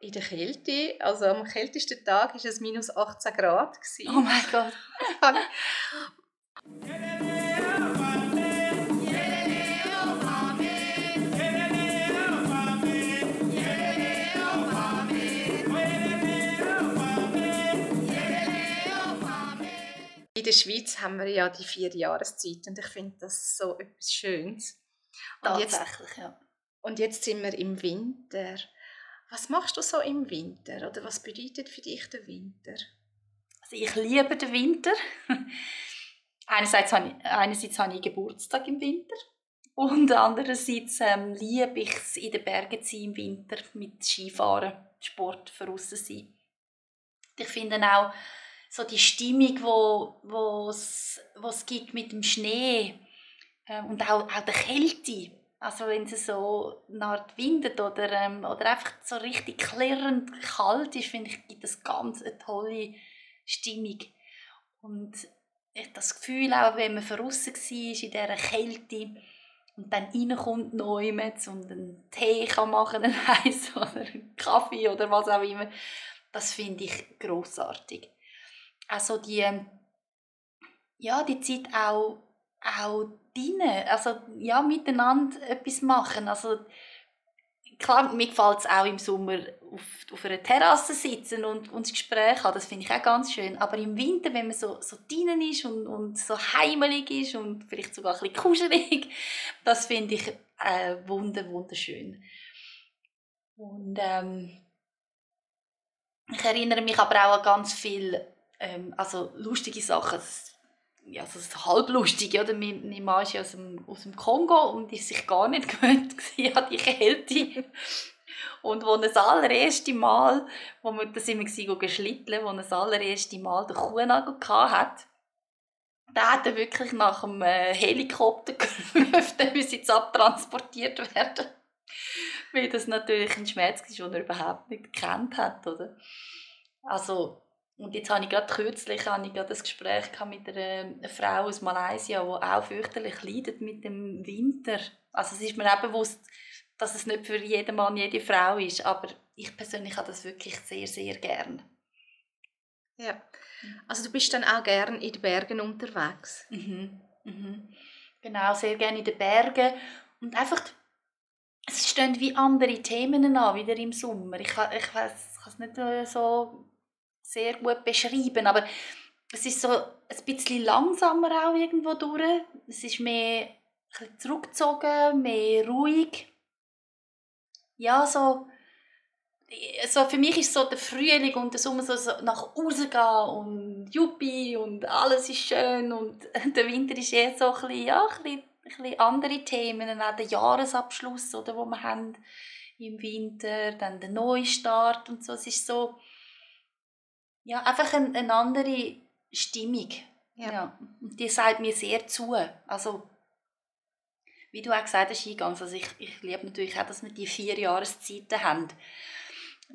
in der Kälte. Also am kältesten Tag war es minus 18 Grad. Oh mein Gott. In der Schweiz haben wir ja die vier Jahreszeiten und ich finde das so etwas Schönes. Und Tatsächlich, jetzt, ja. Und jetzt sind wir im Winter. Was machst du so im Winter? Oder was bedeutet für dich der Winter? Also ich liebe den Winter. einerseits, habe ich, einerseits habe ich Geburtstag im Winter. Und andererseits ähm, liebe ich es, in den Bergen zu sein im Winter, mit Skifahren, Sport für sein. Ich finde auch so die Stimmung, wo, wo es, es gibt mit dem Schnee äh, und auch, auch der Kälte. Also wenn es so eine windet oder, ähm, oder einfach so richtig klirrend kalt ist, finde ich, gibt es ganz eine tolle Stimmung. Und ich das Gefühl auch, wenn man draußen war in dieser Kälte und dann reinkommt Neumetz und einen Tee kann machen einen oder einen Kaffee oder was auch immer, das finde ich großartig. Also die, ja, die Zeit auch, auch drinnen, also ja, miteinander etwas machen. Also klar, mir gefällt es auch im Sommer auf, auf einer Terrasse sitzen und, und das Gespräch haben, das finde ich auch ganz schön. Aber im Winter, wenn man so, so drinnen ist und, und so heimelig ist und vielleicht sogar ein bisschen kuschelig, das finde ich äh, wunder, wunderschön. Und ähm, ich erinnere mich aber auch an ganz viele ähm, also lustige Sachen ja, so also halblustig, oder? Mein, mein Mann ist aus dem, aus dem Kongo und ist sich gar nicht gewöhnt an die Kälte. Und wo das allererste Mal, wo wir, da sind wir geschlitteln, wo das allererste Mal den Kuhnagel hatte, da hat er wirklich nach dem äh, Helikopter gerufen, der muss jetzt abtransportiert werden. Weil das natürlich ein Schmerz ist, den er überhaupt nicht gekannt hat, oder? Also, und jetzt habe ich gerade kürzlich habe ich gerade das Gespräch mit einer Frau aus Malaysia, die auch fürchterlich leidet mit dem Winter. Also es ist mir auch bewusst, dass es nicht für jeden Mann, jede Frau ist, aber ich persönlich habe das wirklich sehr, sehr gern. Ja, also du bist dann auch gern in den Bergen unterwegs? Mhm. Mhm. Genau, sehr gerne in den Bergen und einfach, es stehen wie andere Themen an, wieder im Sommer. Ich, ich weiß, ich kann es nicht so sehr gut beschreiben, aber es ist so ein bisschen langsamer auch irgendwo durch. Es ist mehr zurückgezogen, mehr ruhig. Ja, so, so für mich ist so der Frühling und der Sommer so, so nach rausgehen und Juppie und alles ist schön und der Winter ist eher so ein bisschen, ja, ein bisschen, ein andere Themen, auch der Jahresabschluss, oder, wo wir haben im Winter, dann der Neustart und so. Es ist so, ja, einfach eine, eine andere Stimmung. Ja. ja. Und die sagt mir sehr zu. Also, wie du auch gesagt hast, eingangs, also ich, ich liebe natürlich auch, dass wir die vier Jahreszeiten haben.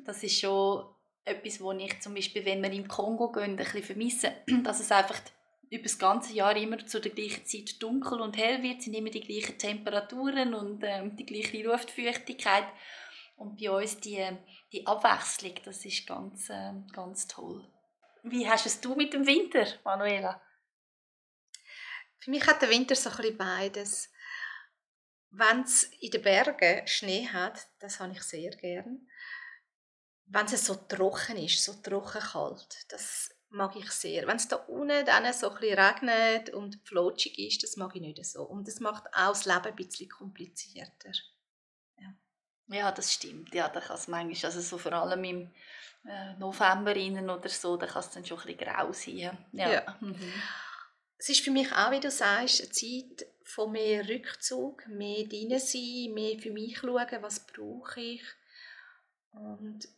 Das ist schon etwas, wo ich zum Beispiel, wenn wir im Kongo gehen, ein bisschen vermisse, dass es einfach über das ganze Jahr immer zu der gleichen Zeit dunkel und hell wird, sind immer die gleichen Temperaturen und ähm, die gleiche Luftfeuchtigkeit. Und bei uns die, die Abwechslung, das ist ganz, äh, ganz toll. Wie hast es du mit dem Winter, Manuela? Für mich hat der Winter so ein beides. Wenn es in den Bergen Schnee hat, das habe ich sehr gern. Wenn es so trocken ist, so trocken kalt, das mag ich sehr. Wenn es da unten dann so ein regnet und flutschig ist, das mag ich nicht so. Und das macht auch das Leben ein bisschen komplizierter. Ja, das stimmt. Ja, da kann es manchmal, also so vor allem im äh, November innen oder so, da kann es dann schon ein bisschen grau sein. Ja. ja. Mhm. Es ist für mich auch, wie du sagst, eine Zeit von mehr Rückzug, mehr drin sein, mehr für mich schauen, was brauche ich. Und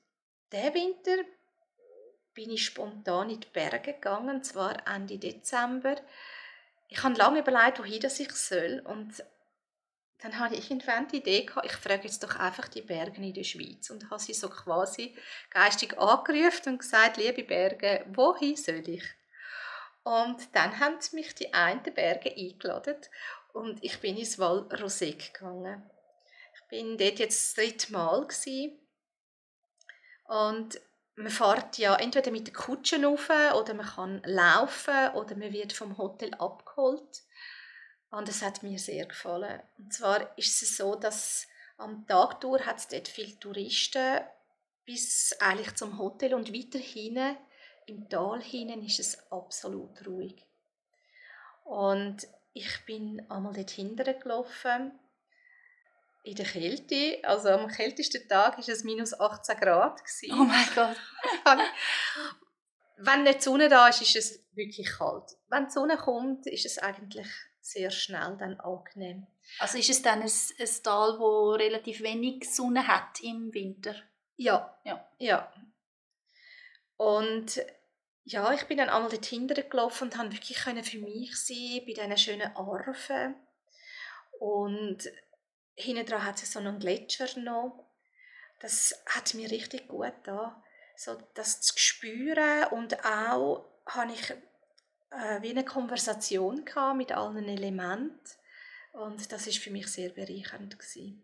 diesen Winter bin ich spontan in die Berge gegangen, und zwar Ende Dezember. Ich habe lange überlegt, wohin ich soll und dann habe ich irgendwann die Idee gehabt, ich frage jetzt doch einfach die Berge in der Schweiz und habe sie so quasi geistig angerufen und gesagt, liebe Berge, wohin soll ich? Und dann haben mich die einen Berge eingeladen und ich bin ins Val Rosec gegangen. Ich bin dort jetzt das dritte Mal gewesen. Und man fährt ja entweder mit der Kutsche rauf oder man kann laufen oder man wird vom Hotel abgeholt. Und das hat mir sehr gefallen. Und zwar ist es so, dass am Tag durch hat es dort viele Touristen bis eigentlich zum Hotel und weiter hinten im Tal hinten ist es absolut ruhig. Und ich bin einmal dort hinten gelaufen in der Kälte. Also am kältesten Tag war es minus 18 Grad. Oh mein Gott. Wenn nicht die Sonne da ist, ist es wirklich kalt. Wenn die Sonne kommt, ist es eigentlich sehr schnell dann angenehm. Also ist es dann ein, ein Tal, wo relativ wenig Sonne hat im Winter? Ja. Ja. ja. Und ja, ich bin dann einmal dort gelaufen und konnte wirklich für mich sein, bei diesen schönen Arven. Und hinten dran hat es so einen Gletscher noch. Das hat mir richtig gut da, so das zu spüren und auch habe ich äh, wie eine Konversation mit allen Elementen und das ist für mich sehr bereichernd gewesen.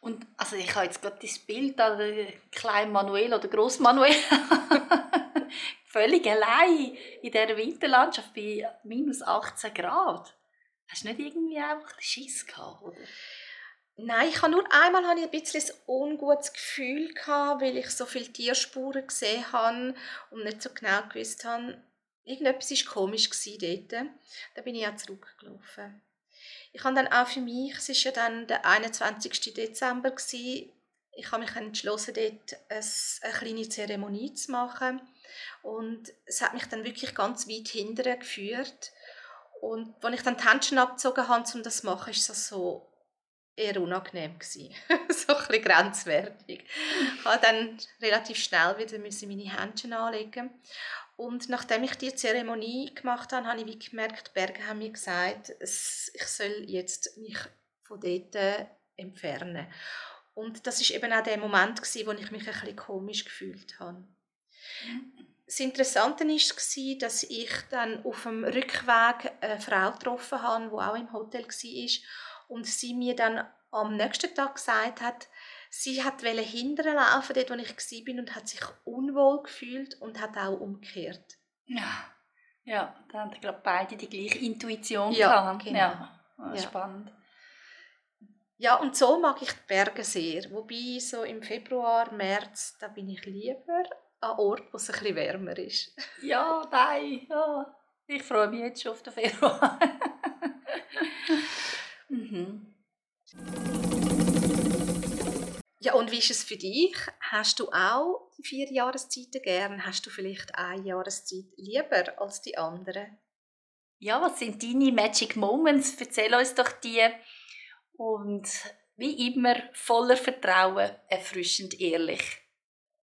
Und also ich habe jetzt gerade das Bild an kleinen Manuel oder Gross Manuel völlig allein in dieser Winterlandschaft bei minus 18 Grad. Hast du nicht irgendwie einfach Schiss gehabt, oder? Nein, ich habe nur einmal hatte ich ein bisschen ein ungutes Gefühl gehabt, weil ich so viele Tierspuren gesehen habe und nicht so genau gewusst habe, irgendetwas war komisch dort. Da bin ich auch zurückgelaufen. Ich habe dann auch für mich, es war ja dann der 21. Dezember, ich habe mich entschlossen, dort eine kleine Zeremonie zu machen. Und es hat mich dann wirklich ganz weit hinterher geführt. Und als ich dann die Händchen abgezogen habe, um das zu machen, war das so eher unangenehm. so ein bisschen grenzwertig. Ich musste dann relativ schnell wieder meine Händchen anlegen. Und nachdem ich die Zeremonie gemacht habe, habe ich gemerkt, die Berge haben mir gesagt, ich soll jetzt mich von dort entfernen. Und das ist eben auch der Moment, wo ich mich ein bisschen komisch gefühlt habe. Das Interessante war, dass ich dann auf dem Rückweg eine Frau getroffen habe, die auch im Hotel war und sie mir dann am nächsten Tag gesagt hat, sie hat hinterher laufen, dort wo ich war und hat sich unwohl gefühlt und hat auch umgekehrt. Ja, ja da haben glaube beide die gleiche Intuition ja, gehabt. Genau. Ja, ja. spannend. Ja, und so mag ich die Berge sehr. Wobei so im Februar, März, da bin ich lieber an Ort, wo es ein bisschen wärmer ist. Ja, nein, ja. Ich freue mich jetzt schon auf den Februar. mhm. Ja, und wie ist es für dich? Hast du auch die vier Jahreszeiten gern? Hast du vielleicht eine Jahreszeit lieber als die andere? Ja, was sind deine Magic Moments? Erzähl uns doch die. Und wie immer voller Vertrauen, erfrischend ehrlich.